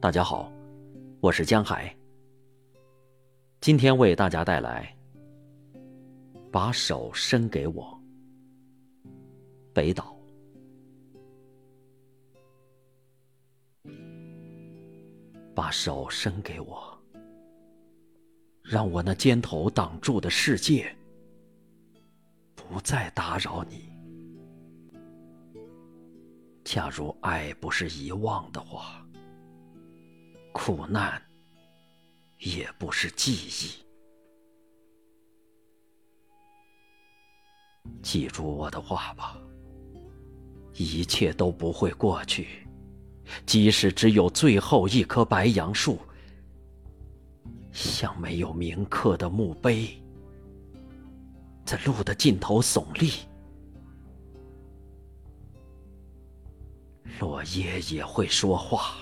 大家好，我是江海。今天为大家带来《把手伸给我》。北岛，把手伸给我，让我那肩头挡住的世界不再打扰你。假如爱不是遗忘的话。苦难也不是记忆。记住我的话吧，一切都不会过去，即使只有最后一棵白杨树，像没有铭刻的墓碑，在路的尽头耸立，落叶也会说话。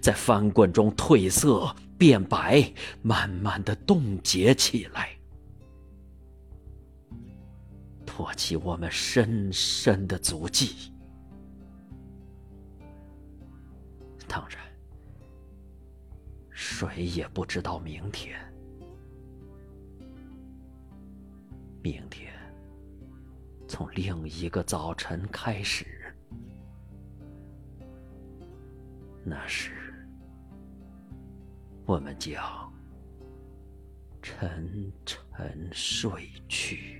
在翻滚中褪色变白，慢慢的冻结起来，托起我们深深的足迹。当然，谁也不知道明天，明天从另一个早晨开始。那时，我们将沉沉睡去。